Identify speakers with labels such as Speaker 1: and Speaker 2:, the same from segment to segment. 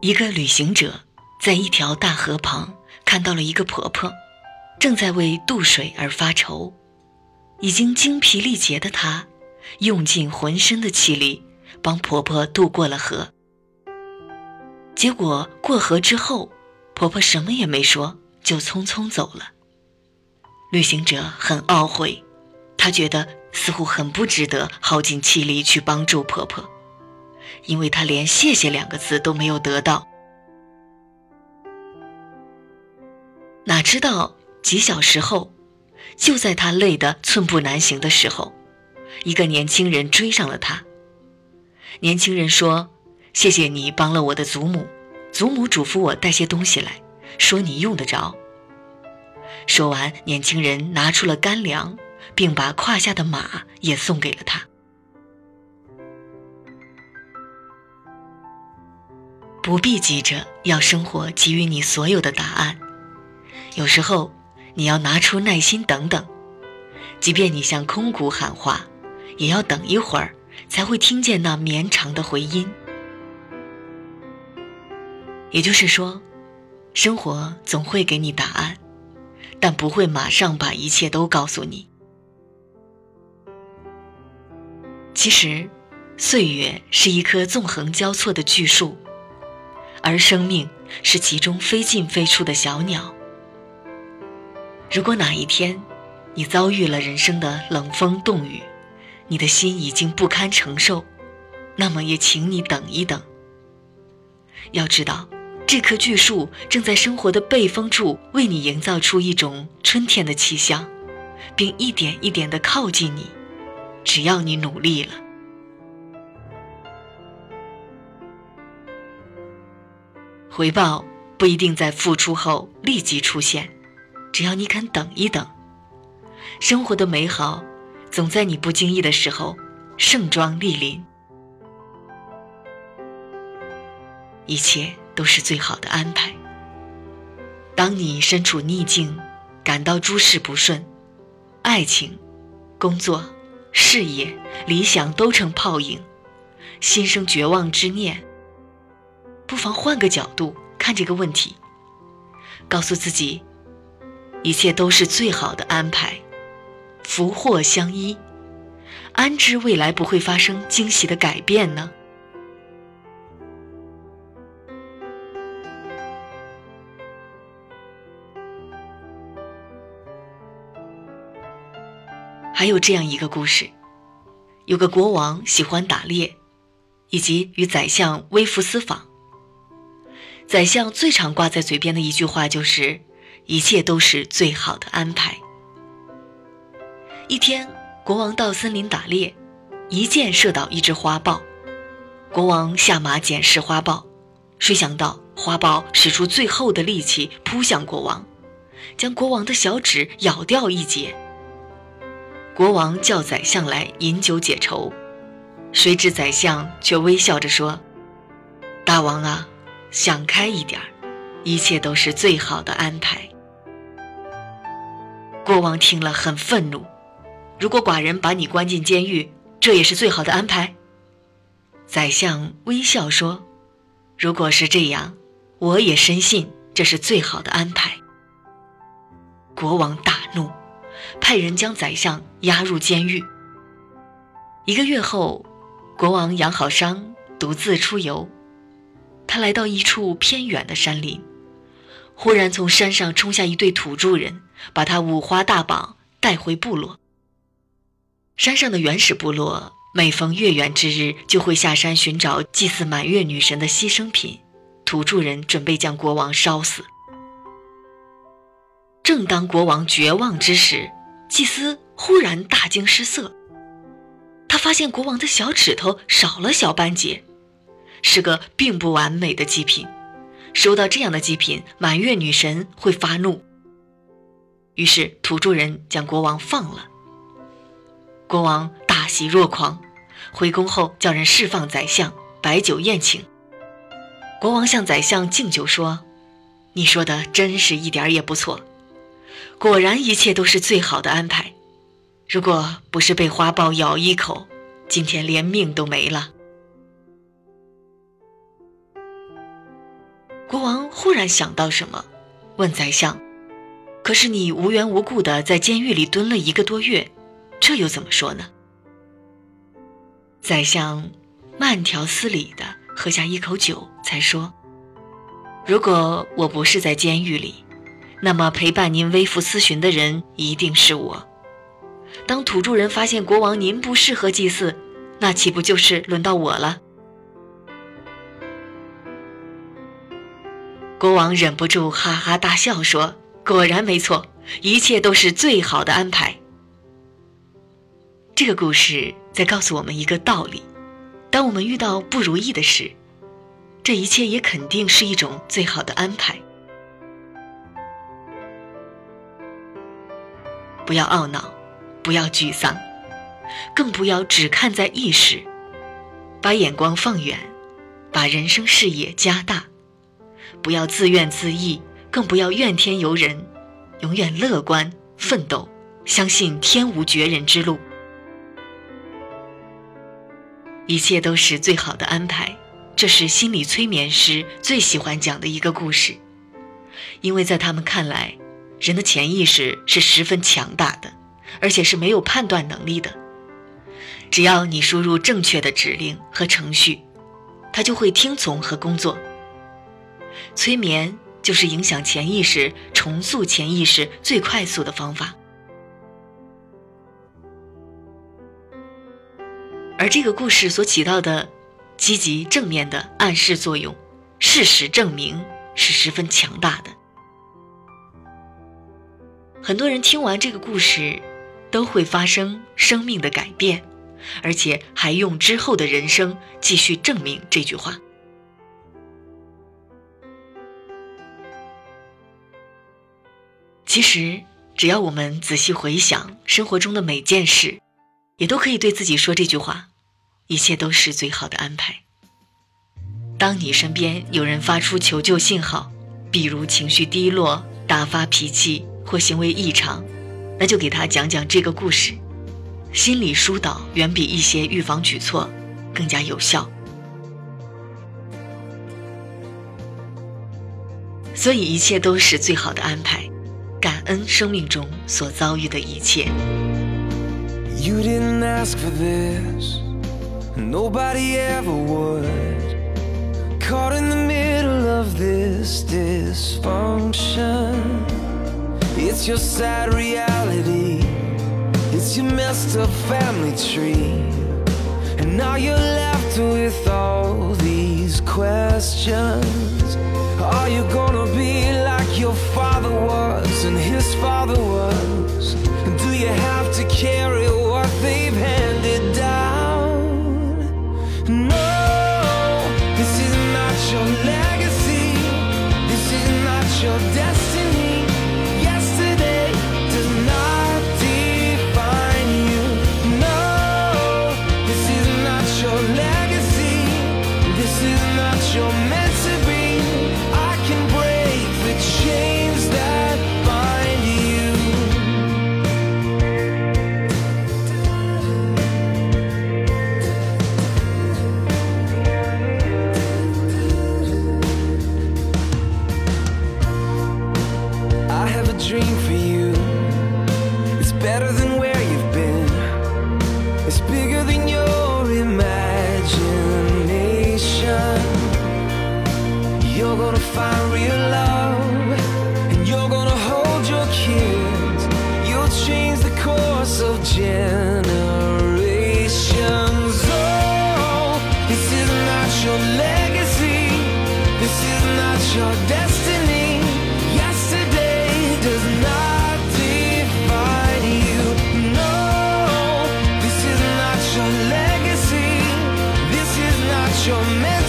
Speaker 1: 一个旅行者在一条大河旁看到了一个婆婆，正在为渡水而发愁。已经精疲力竭的她，用尽浑身的气力帮婆婆渡过了河。结果过河之后，婆婆什么也没说，就匆匆走了。旅行者很懊悔，他觉得似乎很不值得耗尽气力去帮助婆婆。因为她连“谢谢”两个字都没有得到，哪知道几小时后，就在她累得寸步难行的时候，一个年轻人追上了他。年轻人说：“谢谢你帮了我的祖母，祖母嘱咐我带些东西来，说你用得着。”说完，年轻人拿出了干粮，并把胯下的马也送给了他。不必急着要生活给予你所有的答案，有时候你要拿出耐心等等，即便你向空谷喊话，也要等一会儿才会听见那绵长的回音。也就是说，生活总会给你答案，但不会马上把一切都告诉你。其实，岁月是一棵纵横交错的巨树。而生命是其中飞进飞出的小鸟。如果哪一天，你遭遇了人生的冷风冻雨，你的心已经不堪承受，那么也请你等一等。要知道，这棵巨树正在生活的背风处为你营造出一种春天的气象，并一点一点地靠近你，只要你努力了。回报不一定在付出后立即出现，只要你肯等一等，生活的美好总在你不经意的时候盛装莅临。一切都是最好的安排。当你身处逆境，感到诸事不顺，爱情、工作、事业、理想都成泡影，心生绝望之念。不妨换个角度看这个问题，告诉自己，一切都是最好的安排，福祸相依，安知未来不会发生惊喜的改变呢？还有这样一个故事，有个国王喜欢打猎，以及与宰相微服私访。宰相最常挂在嘴边的一句话就是：“一切都是最好的安排。”一天，国王到森林打猎，一箭射倒一只花豹。国王下马检视花豹，谁想到花豹使出最后的力气扑向国王，将国王的小指咬掉一截。国王叫宰相来饮酒解愁，谁知宰相却微笑着说：“大王啊！”想开一点儿，一切都是最好的安排。国王听了很愤怒，如果寡人把你关进监狱，这也是最好的安排。宰相微笑说：“如果是这样，我也深信这是最好的安排。”国王大怒，派人将宰相押入监狱。一个月后，国王养好伤，独自出游。他来到一处偏远的山林，忽然从山上冲下一对土著人，把他五花大绑带回部落。山上的原始部落每逢月圆之日，就会下山寻找祭祀满月女神的牺牲品。土著人准备将国王烧死。正当国王绝望之时，祭司忽然大惊失色，他发现国王的小指头少了小半截。是个并不完美的祭品，收到这样的祭品，满月女神会发怒。于是土著人将国王放了。国王大喜若狂，回宫后叫人释放宰相，摆酒宴请。国王向宰相敬酒说：“你说的真是一点也不错，果然一切都是最好的安排。如果不是被花豹咬一口，今天连命都没了。国王忽然想到什么，问宰相：“可是你无缘无故的在监狱里蹲了一个多月，这又怎么说呢？”宰相慢条斯理的喝下一口酒，才说：“如果我不是在监狱里，那么陪伴您微服私巡的人一定是我。当土著人发现国王您不适合祭祀，那岂不就是轮到我了？”国王忍不住哈哈大笑，说：“果然没错，一切都是最好的安排。”这个故事在告诉我们一个道理：当我们遇到不如意的事，这一切也肯定是一种最好的安排。不要懊恼，不要沮丧，更不要只看在一时，把眼光放远，把人生视野加大。不要自怨自艾，更不要怨天尤人，永远乐观奋斗，相信天无绝人之路。一切都是最好的安排，这是心理催眠师最喜欢讲的一个故事，因为在他们看来，人的潜意识是十分强大的，而且是没有判断能力的。只要你输入正确的指令和程序，它就会听从和工作。催眠就是影响潜意识、重塑潜意识最快速的方法。而这个故事所起到的积极正面的暗示作用，事实证明是十分强大的。很多人听完这个故事，都会发生生命的改变，而且还用之后的人生继续证明这句话。其实，只要我们仔细回想生活中的每件事，也都可以对自己说这句话。一切都是最好的安排。当你身边有人发出求救信号，比如情绪低落、大发脾气或行为异常，那就给他讲讲这个故事。心理疏导远比一些预防举措更加有效。所以一切都是最好的安排，感恩生命中所遭遇的一切。You didn't ask for this. Nobody ever would. Caught in the middle of this dysfunction. It's your sad reality. It's your messed up family tree. And now you're left with all these questions. Are you gonna be like your father was and his father was? dream for you. It's better than where you've been, it's bigger than your imagination. You're gonna find real love, and you're gonna hold your kids. You'll change the course
Speaker 2: of gin. promise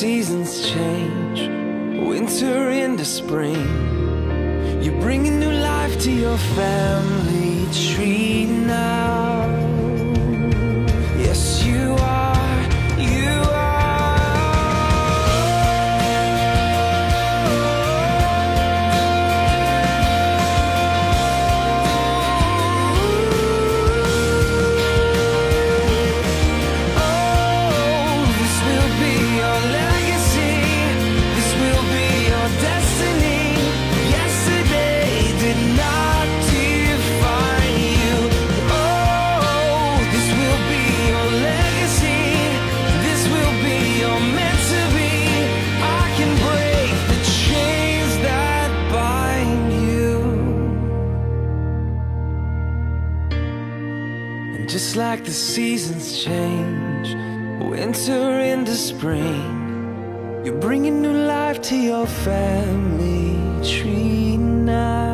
Speaker 2: seasons change, winter into spring. You're bringing new life to your family tree now. And just like the seasons change, winter into spring, you're bringing new life to your family tree now.